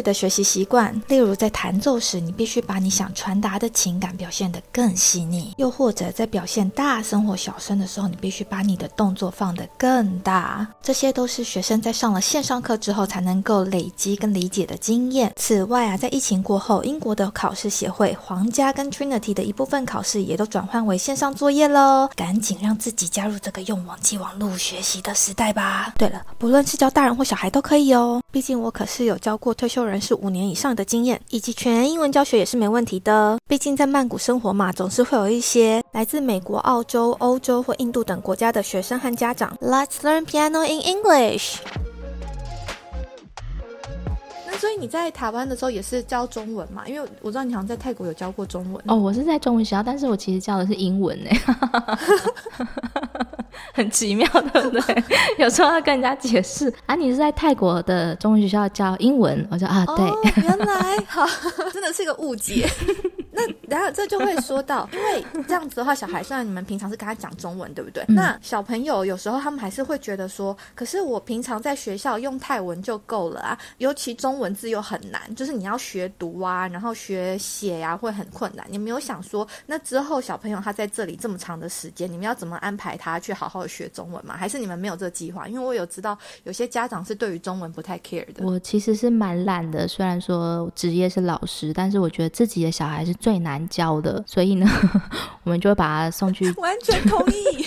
的学习习惯，例如在弹奏时，你必须把你想传达的情感表现得更细腻；又或者在表现大声或小声的时候，你必须把你的动作放得更大。这些都是学生在上了线上课之后才能够累积跟理解的经验。此外啊，在疫情过后，英国的考试协会、皇家跟 Trinity 的一部分考试也都转换为线上作业喽。赶紧让自己加入这个用网际网络学习的时代吧！对了，不论是教大人或小孩都可以哦。毕竟我可是有教过退休人士五年以上的经验，以及全英文教学也是没问题的。毕竟在曼谷生活嘛，总是会有一些来自美国、澳洲、欧洲或印度等国家的学生和家长。Let's learn piano in English。那所以你在台湾的时候也是教中文嘛？因为我知道你好像在泰国有教过中文哦。我是在中文学校，但是我其实教的是英文呢。很奇妙，对不对？有时候要跟人家解释啊，你是在泰国的中文学校教英文，我说啊，对，原来好，真的是个误解。那然后这就会说到，因为这样子的话，小孩虽然你们平常是跟他讲中文，对不对？那小朋友有时候他们还是会觉得说，可是我平常在学校用泰文就够了啊，尤其中文字又很难，就是你要学读啊，然后学写呀，会很困难。你没有想说，那之后小朋友他在这里这么长的时间，你们要怎么安排他去好好的学中文吗？还是你们没有这个计划？因为我有知道有些家长是对于中文不太 care 的。我其实是蛮懒的，虽然说职业是老师，但是我觉得自己的小孩是。最难教的，所以呢，我们就会把他送去。完全同意。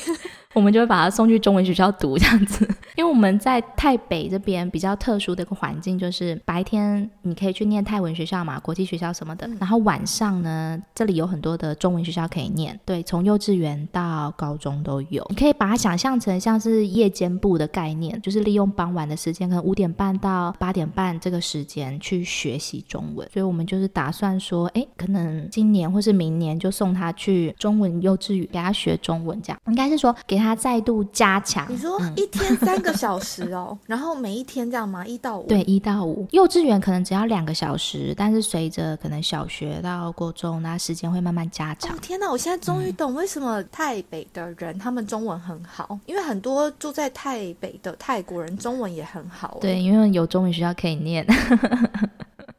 我们就会把他送去中文学校读这样子，因为我们在台北这边比较特殊的一个环境，就是白天你可以去念泰文学校嘛，国际学校什么的，然后晚上呢，这里有很多的中文学校可以念，对，从幼稚园到高中都有。你可以把它想象成像是夜间部的概念，就是利用傍晚的时间，可能五点半到八点半这个时间去学习中文。所以我们就是打算说，哎，可能今年或是明年就送他去中文幼稚园，给他学中文，这样应该是说给他。他再度加强。你说一天三个小时哦，然后每一天这样吗？一到五？对，一到五。幼稚园可能只要两个小时，但是随着可能小学到国中，那时间会慢慢加长。天哪，我现在终于懂为什么台北的人他们中文很好，因为很多住在台北的泰国人中文也很好。对，因为有中文学校可以念。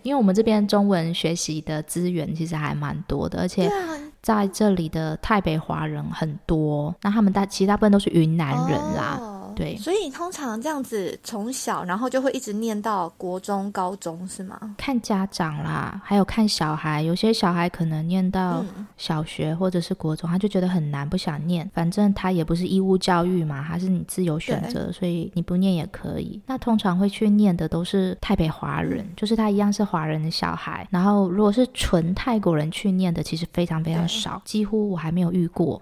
因为我们这边中文学习的资源其实还蛮多的，而且在这里的台北华人很多，那他们大其大部分都是云南人啦。对，所以通常这样子从小，然后就会一直念到国中、高中，是吗？看家长啦，还有看小孩。有些小孩可能念到小学或者是国中，他就觉得很难，不想念。反正他也不是义务教育嘛，还是你自由选择，所以你不念也可以。那通常会去念的都是台北华人，就是他一样是华人的小孩。然后如果是纯泰国人去念的，其实非常非常少，几乎我还没有遇过。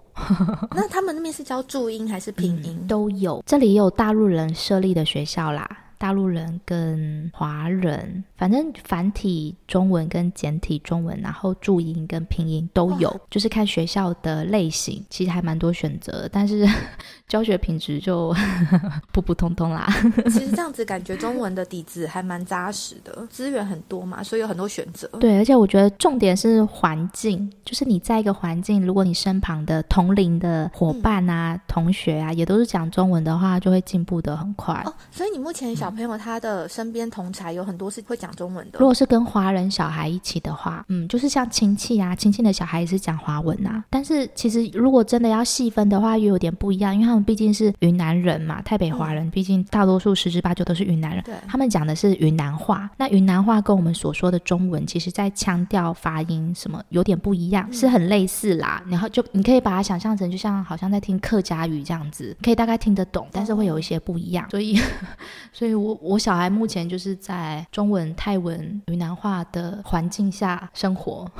那他们那边是教注音还是拼音？都有，这里也有大陆人设立的学校啦。大陆人跟华人，反正繁体中文跟简体中文，然后注音跟拼音都有，就是看学校的类型，其实还蛮多选择，但是 教学品质就 普普通通啦。其实这样子感觉中文的底子还蛮扎实的，资源很多嘛，所以有很多选择。对，而且我觉得重点是环境，就是你在一个环境，如果你身旁的同龄的伙伴啊、同学啊，也都是讲中文的话，就会进步的很快。哦，所以你目前小朋友他的身边同才有很多是会讲中文的。如果是跟华人小孩一起的话，嗯，就是像亲戚啊，亲戚的小孩也是讲华文啊。但是其实如果真的要细分的话，又有点不一样，因为他们毕竟是云南人嘛，台北华人，毕竟大多数十之八九都是云南人。对，他们讲的是云南话。那云南话跟我们所说的中文，其实在腔调、发音什么有点不一样，是很类似啦。然后就你可以把它想象成，就像好像在听客家语这样子，可以大概听得懂，但是会有一些不一样。所以，所以。以我我小孩目前就是在中文、泰文、云南话的环境下生活。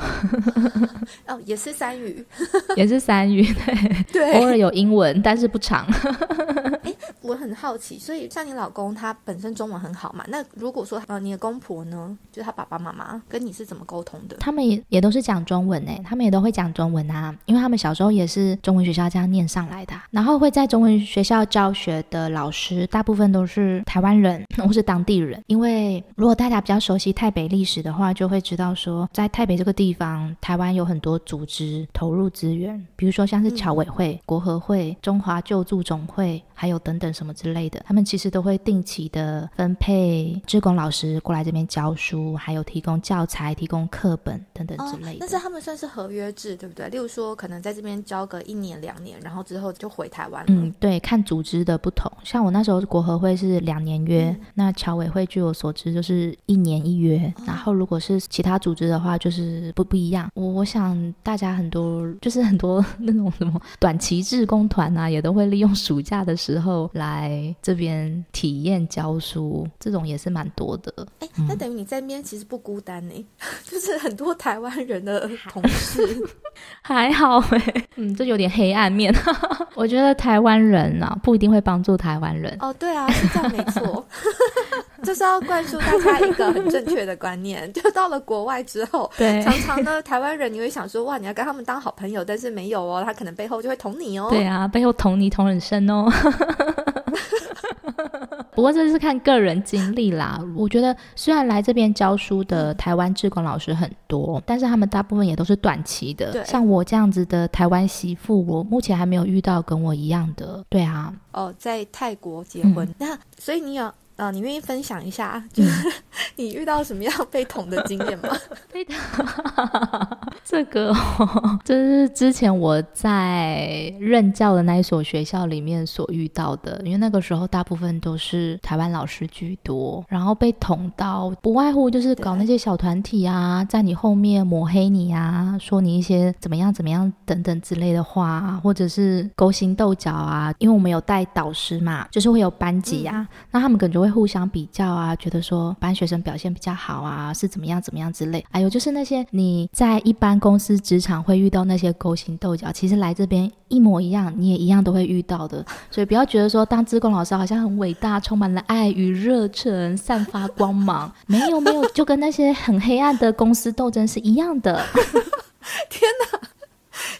哦，也是三语，也是三语，对对，偶尔有英文，但是不长。哎，我很好奇，所以像你老公他本身中文很好嘛？那如果说呃你的公婆呢，就是他爸爸妈妈跟你是怎么沟通的？他们也也都是讲中文哎，他们也都会讲中文啊，因为他们小时候也是中文学校这样念上来的，然后会在中文学校教学的老师大部分都是台湾人 或是当地人，因为如果大家比较熟悉台北历史的话，就会知道说在台北这个地方，台湾有很多组织投入资源，比如说像是侨委会、国合会、中华救助总会。还有等等等什么之类的，他们其实都会定期的分配志工老师过来这边教书，还有提供教材、提供课本等等之类的。但是他们算是合约制，对不对？例如说，可能在这边教个一年两年，然后之后就回台湾了。嗯，对，看组织的不同。像我那时候国合会是两年约，那侨委会据我所知就是一年一约。然后如果是其他组织的话，就是不不一样。我我想大家很多就是很多 那种什么短期志工团啊，也都会利用暑假的。时候来这边体验教书，这种也是蛮多的。哎，那等于你在那边其实不孤单呢，就是很多台湾人的同事，还好哎。嗯，这有点黑暗面。我觉得台湾人啊，不一定会帮助台湾人。哦，对啊，是这样没错。就是要灌输大家一个很正确的观念，就到了国外之后，对，常常呢，台湾人你会想说，哇，你要跟他们当好朋友，但是没有哦，他可能背后就会捅你哦。对啊，背后捅你捅很深哦。不过这是看个人经历啦。我觉得虽然来这边教书的台湾志工老师很多，但是他们大部分也都是短期的。像我这样子的台湾媳妇，我目前还没有遇到跟我一样的。对啊，哦，在泰国结婚，那所以你有。啊，你愿意分享一下，就是 你遇到什么样被捅的经验吗？被捅，这个这是之前我在任教的那一所学校里面所遇到的，因为那个时候大部分都是台湾老师居多，然后被捅到不外乎就是搞那些小团体啊，在你后面抹黑你啊，说你一些怎么样怎么样等等之类的话，或者是勾心斗角啊，因为我们有带导师嘛，就是会有班级啊，那他们感觉。会互相比较啊，觉得说班学生表现比较好啊，是怎么样怎么样之类。还有就是那些你在一般公司职场会遇到那些勾心斗角，其实来这边一模一样，你也一样都会遇到的。所以不要觉得说当职工老师好像很伟大，充满了爱与热忱，散发光芒。没有没有，就跟那些很黑暗的公司斗争是一样的。天哪！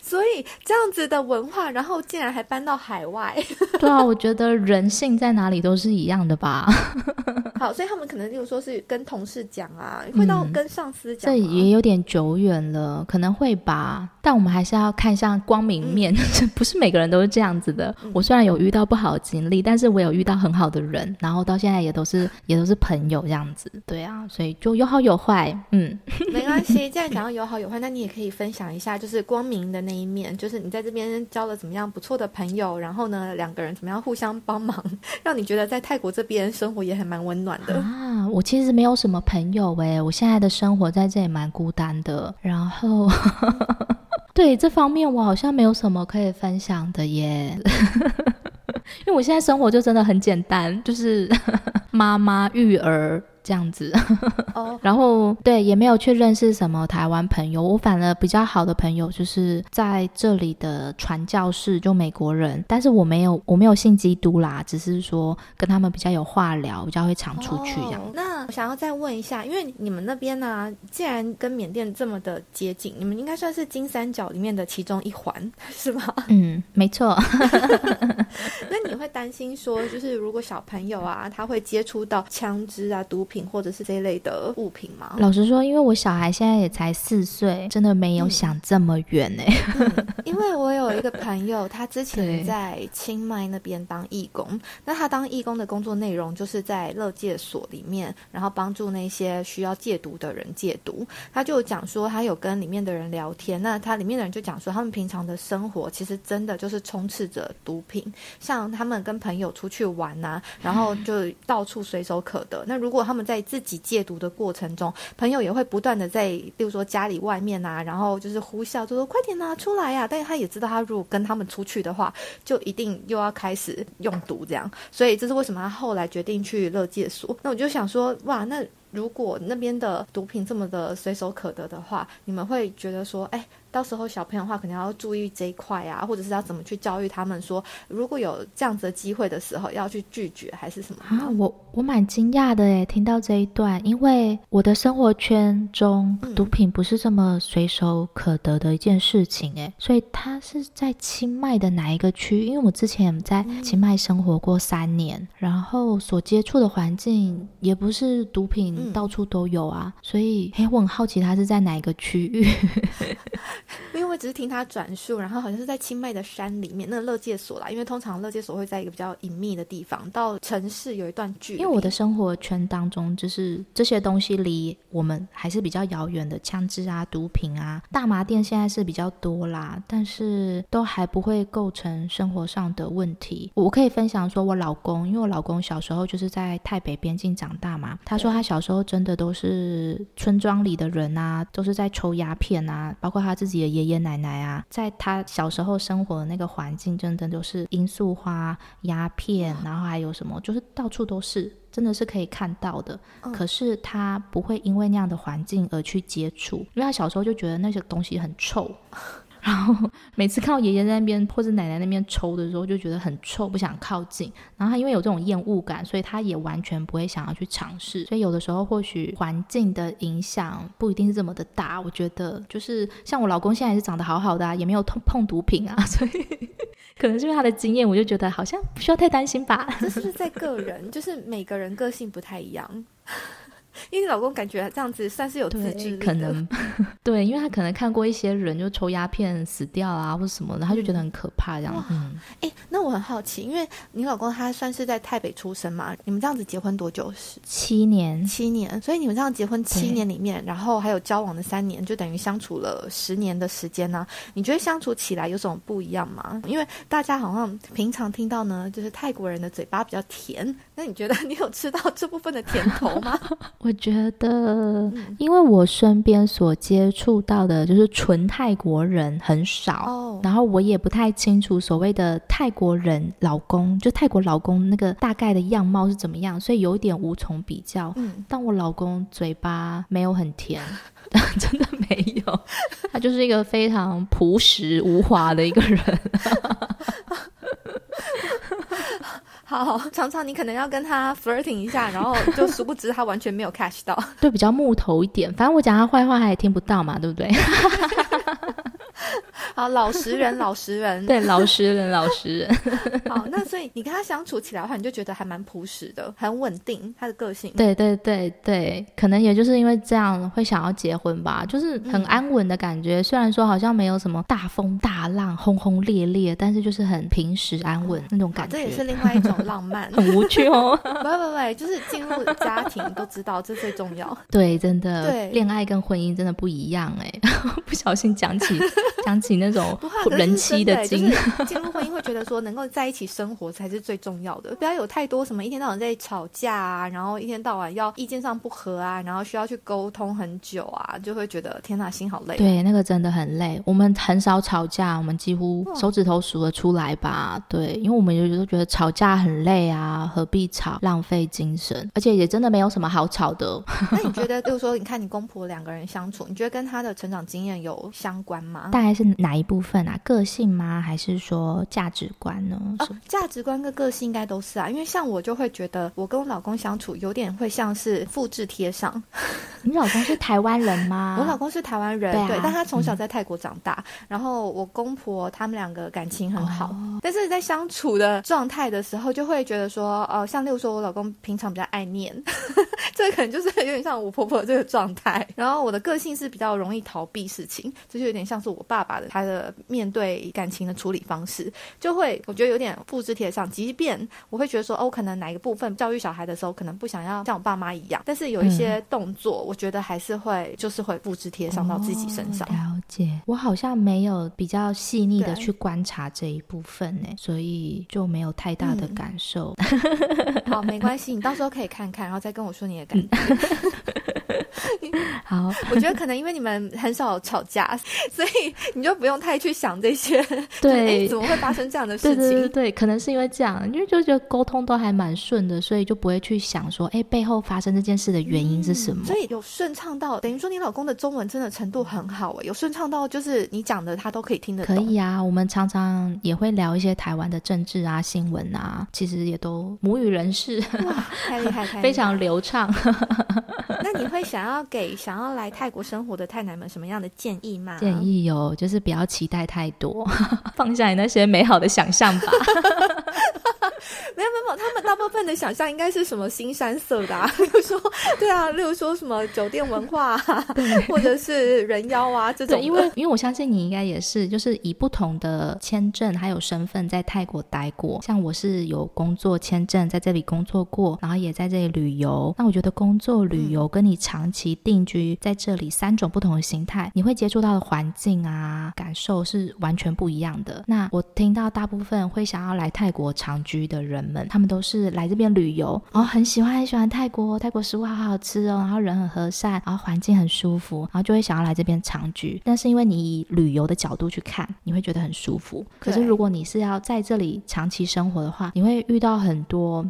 所以这样子的文化，然后竟然还搬到海外。对啊，我觉得人性在哪里都是一样的吧。好，所以他们可能就说是跟同事讲啊，会到跟上司讲。这也有点久远了，可能会吧。但我们还是要看向光明面，不是每个人都是这样子的。我虽然有遇到不好的经历，但是我有遇到很好的人，然后到现在也都是也都是朋友这样子。对啊，所以就有好有坏。嗯，没关系。既然讲到有好有坏，那你也可以分享一下，就是光明的那一面，就是你在这边交了怎么样不错的朋友，然后呢，两个人怎么样互相帮忙，让你觉得在泰国这边生活也还蛮温暖的。啊，我其实没有什么朋友哎，我现在的生活在这里蛮孤单的。然后，对这方面我好像没有什么可以分享的耶，因为我现在生活就真的很简单，就是 妈妈育儿。这样子，哦，然后对，也没有去认识什么台湾朋友。我反而比较好的朋友就是在这里的传教士，就美国人。但是我没有，我没有信基督啦，只是说跟他们比较有话聊，比较会常出去这样。那我想要再问一下，因为你们那边呢，既然跟缅甸这么的接近，你们应该算是金三角里面的其中一环，是吗？嗯，没错。那你会担心说，就是如果小朋友啊，他会接触到枪支啊、毒品？或者是这一类的物品吗？老实说，因为我小孩现在也才四岁，真的没有想这么远呢。因为我有一个朋友，他之前在清迈那边当义工，那他当义工的工作内容就是在乐戒所里面，然后帮助那些需要戒毒的人戒毒。他就讲说，他有跟里面的人聊天，那他里面的人就讲说，他们平常的生活其实真的就是充斥着毒品，像他们跟朋友出去玩啊，然后就到处随手可得。那如果他们在自己戒毒的过程中，朋友也会不断的在，比如说家里外面啊，然后就是呼啸，就说快点拿出来呀！但是他也知道，他如果跟他们出去的话，就一定又要开始用毒这样。所以这是为什么他后来决定去乐戒所。那我就想说，哇，那如果那边的毒品这么的随手可得的话，你们会觉得说，哎？到时候小朋友的话，可能要注意这一块啊，或者是要怎么去教育他们，说如果有这样子的机会的时候，要去拒绝还是什么啊？我我蛮惊讶的诶，听到这一段，因为我的生活圈中毒品不是这么随手可得的一件事情诶，所以他是在清迈的哪一个区？因为我之前在清迈生活过三年，然后所接触的环境也不是毒品到处都有啊，所以诶，我很好奇他是在哪一个区域。因为我只是听他转述，然后好像是在清迈的山里面，那个乐界所啦。因为通常乐界所会在一个比较隐秘的地方，到城市有一段距离。因为我的生活圈当中，就是这些东西离我们还是比较遥远的，枪支啊、毒品啊、大麻店现在是比较多啦，但是都还不会构成生活上的问题。我可以分享说，我老公，因为我老公小时候就是在台北边境长大嘛，他说他小时候真的都是村庄里的人啊，都是在抽鸦片啊，包括他自己。自己的爷爷奶奶啊，在他小时候生活的那个环境，真的都是罂粟花、鸦片，然后还有什么，就是到处都是，真的是可以看到的。可是他不会因为那样的环境而去接触，因为他小时候就觉得那些东西很臭。然后每次看到爷爷在那边或者奶奶那边抽的时候，就觉得很臭，不想靠近。然后他因为有这种厌恶感，所以他也完全不会想要去尝试。所以有的时候或许环境的影响不一定是这么的大。我觉得就是像我老公现在也是长得好好的啊，也没有碰碰毒品啊，所以可能是因为他的经验，我就觉得好像不需要太担心吧。这是在个人？就是每个人个性不太一样。因为你老公感觉这样子算是有自制可能 对，因为他可能看过一些人就抽鸦片死掉啊，或者什么的，他就觉得很可怕这样。嗯，哎，那我很好奇，因为你老公他算是在台北出生嘛，你们这样子结婚多久？是七年，七年。所以你们这样结婚七年里面，然后还有交往的三年，就等于相处了十年的时间呢。你觉得相处起来有什么不一样吗？因为大家好像平常听到呢，就是泰国人的嘴巴比较甜，那你觉得 你有吃到这部分的甜头吗？我觉得，因为我身边所接触到的就是纯泰国人很少，然后我也不太清楚所谓的泰国人老公，就泰国老公那个大概的样貌是怎么样，所以有点无从比较。嗯，但我老公嘴巴没有很甜，真的没有，他就是一个非常朴实无华的一个人。好，常常你可能要跟他 flirting 一下，然后就殊不知他完全没有 catch 到，对，比较木头一点。反正我讲他坏话，他也听不到嘛，对不对？好，老实人，老实人，对，老实人，老实人。好，那所以你跟他相处起来的话，你就觉得还蛮朴实的，很稳定，他的个性。对对对对，可能也就是因为这样会想要结婚吧，就是很安稳的感觉。虽然说好像没有什么大风大浪、轰轰烈烈，但是就是很平时安稳那种感觉。这也是 另外一种浪漫，很无趣哦。不不不，就是进入家庭都知道这最重要。对，真的，对，恋爱跟婚姻真的不一样哎。不小心讲起讲起那种人妻的经，进入婚姻会觉得说能够在一起生活才是最重要的，不要有太多什么一天到晚在吵架啊，然后一天到晚要意见上不合啊，然后需要去沟通很久啊，就会觉得天哪，心好累。对，那个真的很累。我们很少吵架，我们几乎手指头数得出来吧？对，因为我们有时候觉得吵架很累啊，何必吵，浪费精神，而且也真的没有什么好吵的。那你觉得，就是说，你看你公婆两个人相处，你觉得跟他的成长经验有相关吗？大概是哪一部分啊？个性吗？还是说价值观呢？哦，价值观跟个性应该都是啊。因为像我就会觉得，我跟我老公相处有点会像是复制贴上。你老公是台湾人吗？我老公是台湾人，对，但他从小在泰国长大。然后我公婆他们两个感情很好，但是在相处的状态的时候，就会觉得说，哦，像例如说我老公平常比较爱念，这可能就是有点像我婆婆这个状态。然后我的个性是比较容易逃避事情，这就有点像是我爸爸的他。的面对感情的处理方式，就会我觉得有点复制贴上。即便我会觉得说，哦，可能哪一个部分教育小孩的时候，可能不想要像我爸妈一样，但是有一些动作，我觉得还是会就是会复制贴上到自己身上。了解，我好像没有比较细腻的去观察这一部分呢，所以就没有太大的嗯感受。好，没关系，你到时候可以看看，然后再跟我说你的感觉。好，我觉得可能因为你们很少吵架，所以你就不用太去想这些。对就是怎么会发生这样的事情？对对对，可能是因为这样，因为就觉得沟通都还蛮顺的，所以就不会去想说，哎，背后发生这件事的原因是什么。所以有顺畅到，等于说你老公的中文真的程度很好哎，有顺畅到就是你讲的他都可以听得懂。可以啊，我们常常也会聊一些台湾的政治啊、新闻啊，其实也都母语人士，哇，太厉害，太厉害非常流畅。那你会想要给想要来泰国生活的太奶们什么样的建议吗？建议有，就是不要期待太多，放下你那些美好的想象吧。没有没有，他们大部分的想象应该是什么新山色的、啊，例如说，对啊，例如说什么酒店文化、啊，或者是人妖啊这种对，因为因为我相信你应该也是，就是以不同的签证还有身份在泰国待过。像我是有工作签证在这里工作过，然后也在这里旅游。那我觉得工作旅游跟你长期定居在这里三种不同的形态，你会接触到的环境啊感受是完全不一样的。那我听到大部分会想要来泰国长居的人们，他们都是来这边旅游，然后很喜欢很喜欢泰国，泰国食物好好吃哦，然后人很和善，然后环境很舒服，然后就会想要来这边长居。但是因为你以旅游的角度去看，你会觉得很舒服。可是如果你是要在这里长期生活的话，你会遇到很多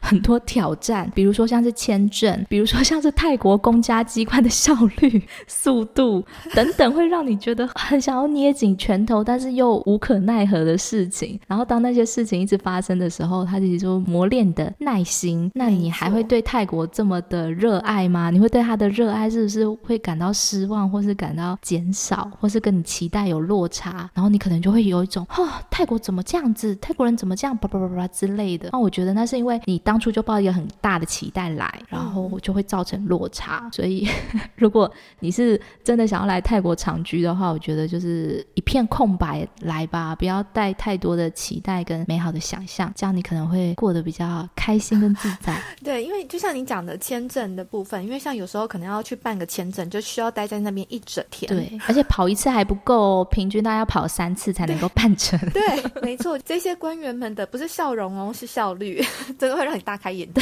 很多挑战，比如说像是签证，比如说像是泰国公家机关的效率、速度等等，会让你觉得很想要捏紧拳头，但是又无可奈何的事情。然后当那些事情一直发生的时候，它其实就磨练的耐心。那你还会对泰国这么的热爱吗？你会对他的热爱是不是会感到失望，或是感到减少，或是跟你期待有落差？然后你可能就会有一种，哦，泰国怎么这样子？泰国人怎么这样？叭叭叭叭之类的。那我觉得那是因为你当初就抱一个很大的期待来，然后就会造成落差。所以 如果你是真的想要来泰国长居的话，我觉得就是一片空白来吧，不要带太多的期待跟美好的想象，这样你可能会过得比较开心跟自在。对，因为就像你讲的签证的部分，因为像有时候可能要去办个签证，就需要待在那边一整天。对，而且跑一次还不够，平均大概要跑三次才能够办成。对，没错，这些官员们的不是笑容哦，是效率，真的会让你大开眼界。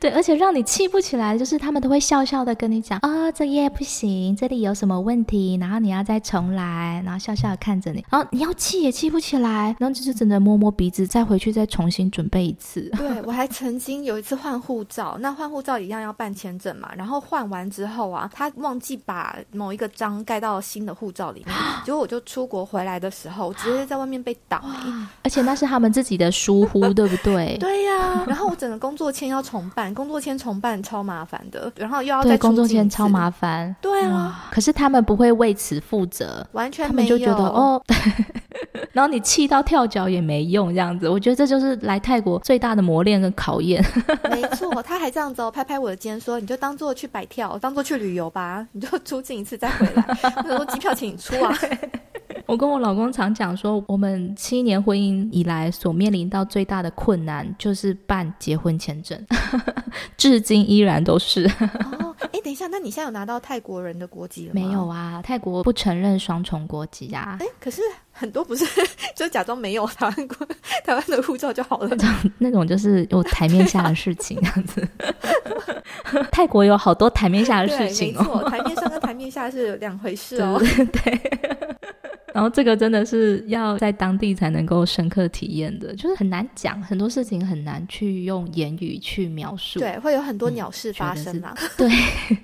对，而且让你气不起来，就是他们都会笑笑的跟你讲啊、这页不行，这里有什么问题，然后你要再重来，然后笑笑的看着你，然后你要气也气不起来，然后就是只能摸摸鼻子，再回去再重新准备一次。对 我还曾经有一次换护照，那换护照一样要办签证嘛，然后换完之后啊，他忘记把某一个章盖到新的护照里面，结果我就出国回来的时候，我直接在外面被挡、欸。而且那是他们自己的疏忽，对不对？对呀、然后我整个工作签要重办，工作签重办超麻烦的，然后又要再，工作签超麻烦。对啊，哇，可是他们不会为此负责。完全没有。他们就觉得哦，然后你气到跳脚也没用，这样子，我觉得这就是来泰国最大的磨练跟考验。没错，他还这样子哦，拍拍我的肩说：“你就当做去摆跳，当做去旅游吧，你就出境一次再回来。”我说：“机票请你出啊。我跟我老公常讲说，我们七年婚姻以来所面临到最大的困难就是办结婚签证，至今依然都是”哦，哎，等一下，那你现在有拿到泰国人的国籍了吗？没有。啊。泰国不承认双重国籍啊，哎，可是很多不是 就假装没有台湾国台湾的护照就好了。那种那种就是有台面下的事情，这样子。泰国有好多台面下的，事情哦。没错，台面上跟台面下是两回事哦。对对对。然后这个真的是要在当地才能够深刻体验的，就是很难讲，很多事情很难去用言语去描述。对，会有很多鸟事发生啦。对，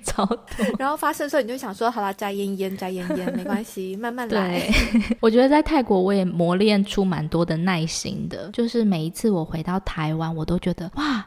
超多。然后发生的时候，你就想说，好啦，摘烟烟，摘烟烟，没关系，慢慢来。对，我觉得在泰国我也磨练出蛮多的耐心的，就是每一次我回到台湾，我都觉得哇。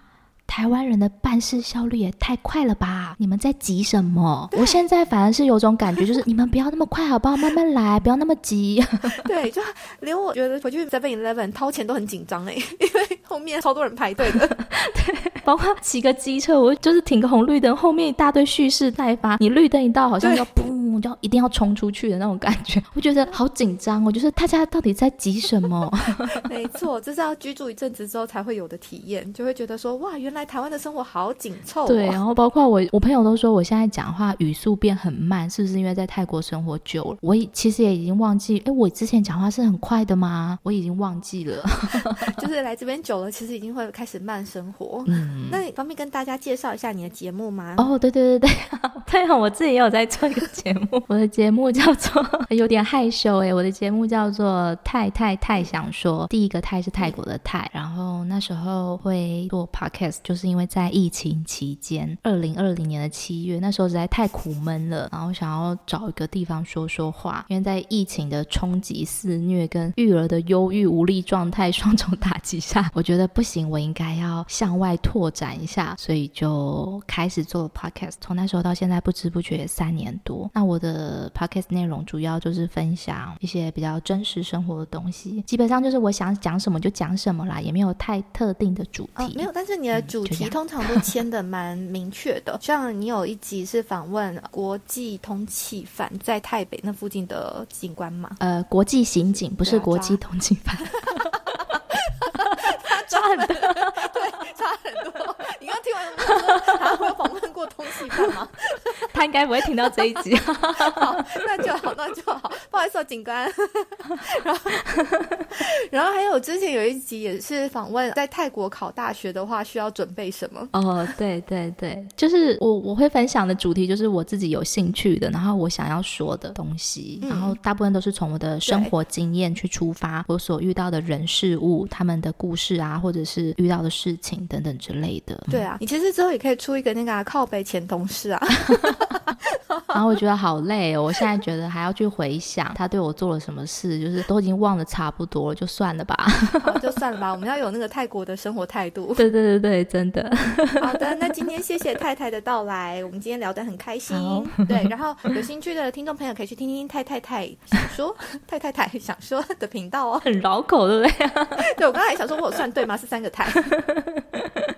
台湾人的办事效率也太快了吧！你们在急什么？我现在反而是有种感觉，就是 你们不要那么快，好不好？慢慢来，不要那么急。对，就连我觉得回去 Seven Eleven 掏钱都很紧张哎，因为后面超多人排队的。对包括骑个机车，我就是停个红绿灯，后面一大堆蓄势待发，你绿灯一到，好像要砰目，就要一定要冲出去的那种感觉，我觉得好紧张哦。就是大家到底在急什么？没错，这是要居住一阵子之后才会有的体验，就会觉得说哇，原来台湾的生活好紧凑。对，然后包括我，我朋友都说我现在讲话语速变很慢，是不是因为在泰国生活久了？我其实也已经忘记，哎，我之前讲话是很快的吗？我已经忘记了。就是来这边久了，其实已经会开始慢生活。嗯，那你方便跟大家介绍一下你的节目吗？哦，对对对对，对啊，我自己也有在做一个节目，我的节目叫做 有点害羞哎，我的节目叫做太太太想说，第一个泰是泰国的泰，然后那时候会做 podcast，就是因为在疫情期间，二零二零年的七月，那时候实在太苦闷了，然后想要找一个地方说说话，因为在疫情的冲击肆虐跟育儿的忧郁无力状态双重打击下，我觉得不行，我应该要向外拓展一下，所以就开始做 podcast。从那时候到现在，不知不觉三年多。那我的 podcast 内容主要就是分享一些比较真实生活的东西，基本上就是我想讲什么就讲什么啦，也没有太特定的主题。没有，但是你的主题通常都签的蛮明确的。像你有一集是访问国际通缉犯在台北那附近的警官嘛？呃，国际刑警不是国际通缉犯。差很多，对，差很多。你刚听完说他会访问过通缉犯吗？他应该不会听到这一集。好，那就好，那就好。不好意思，哦警官。然后，然后还有之前有一集也是访问，在泰国考大学的话需要准备什么？哦，对对对，就是我我会分享的主题就是我自己有兴趣的，然后我想要说的东西，然后大部分都是从我的生活经验去出发，我所遇到的人事物，他们的故事啊。或者是遇到的事情等等之类的。对啊，你其实之后也可以出一个那个靠背前同事啊。然后我觉得好累哦，我现在觉得还要去回想他对我做了什么事，就是都已经忘得差不多了，就算了吧。就算了吧。我们要有那个泰国的生活态度。对对对对，真的。好的，那今天谢谢太太的到来，我们今天聊得很开心。对，然后有兴趣的听众朋友可以去听听太太太想说太太太想说的频道哦。很绕口，对不对？对，我刚才想说，我有算对吗？是三个太。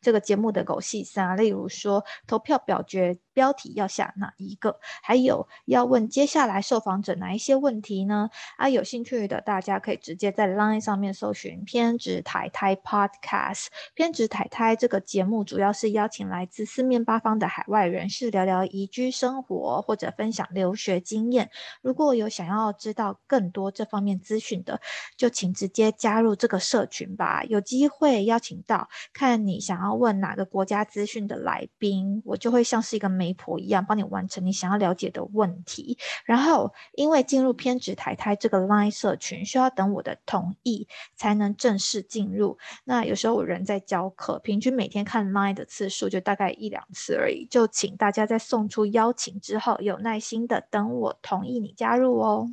这个节目的狗戏三，例如说投票表决。标题要下哪一个？还有要问接下来受访者哪一些问题呢？啊，有兴趣的大家可以直接在 Line 上面搜寻“偏执台台 Podcast”。偏执台台这个节目主要是邀请来自四面八方的海外人士聊聊移居生活或者分享留学经验。如果有想要知道更多这方面资讯的，就请直接加入这个社群吧。有机会邀请到看你想要问哪个国家资讯的来宾，我就会像是一个媒。媒婆一样帮你完成你想要了解的问题，然后因为进入偏执台台这个 Line 社群需要等我的同意才能正式进入。那有时候我人在教课，平均每天看 Line 的次数就大概一两次而已，就请大家在送出邀请之后有耐心的等我同意你加入哦。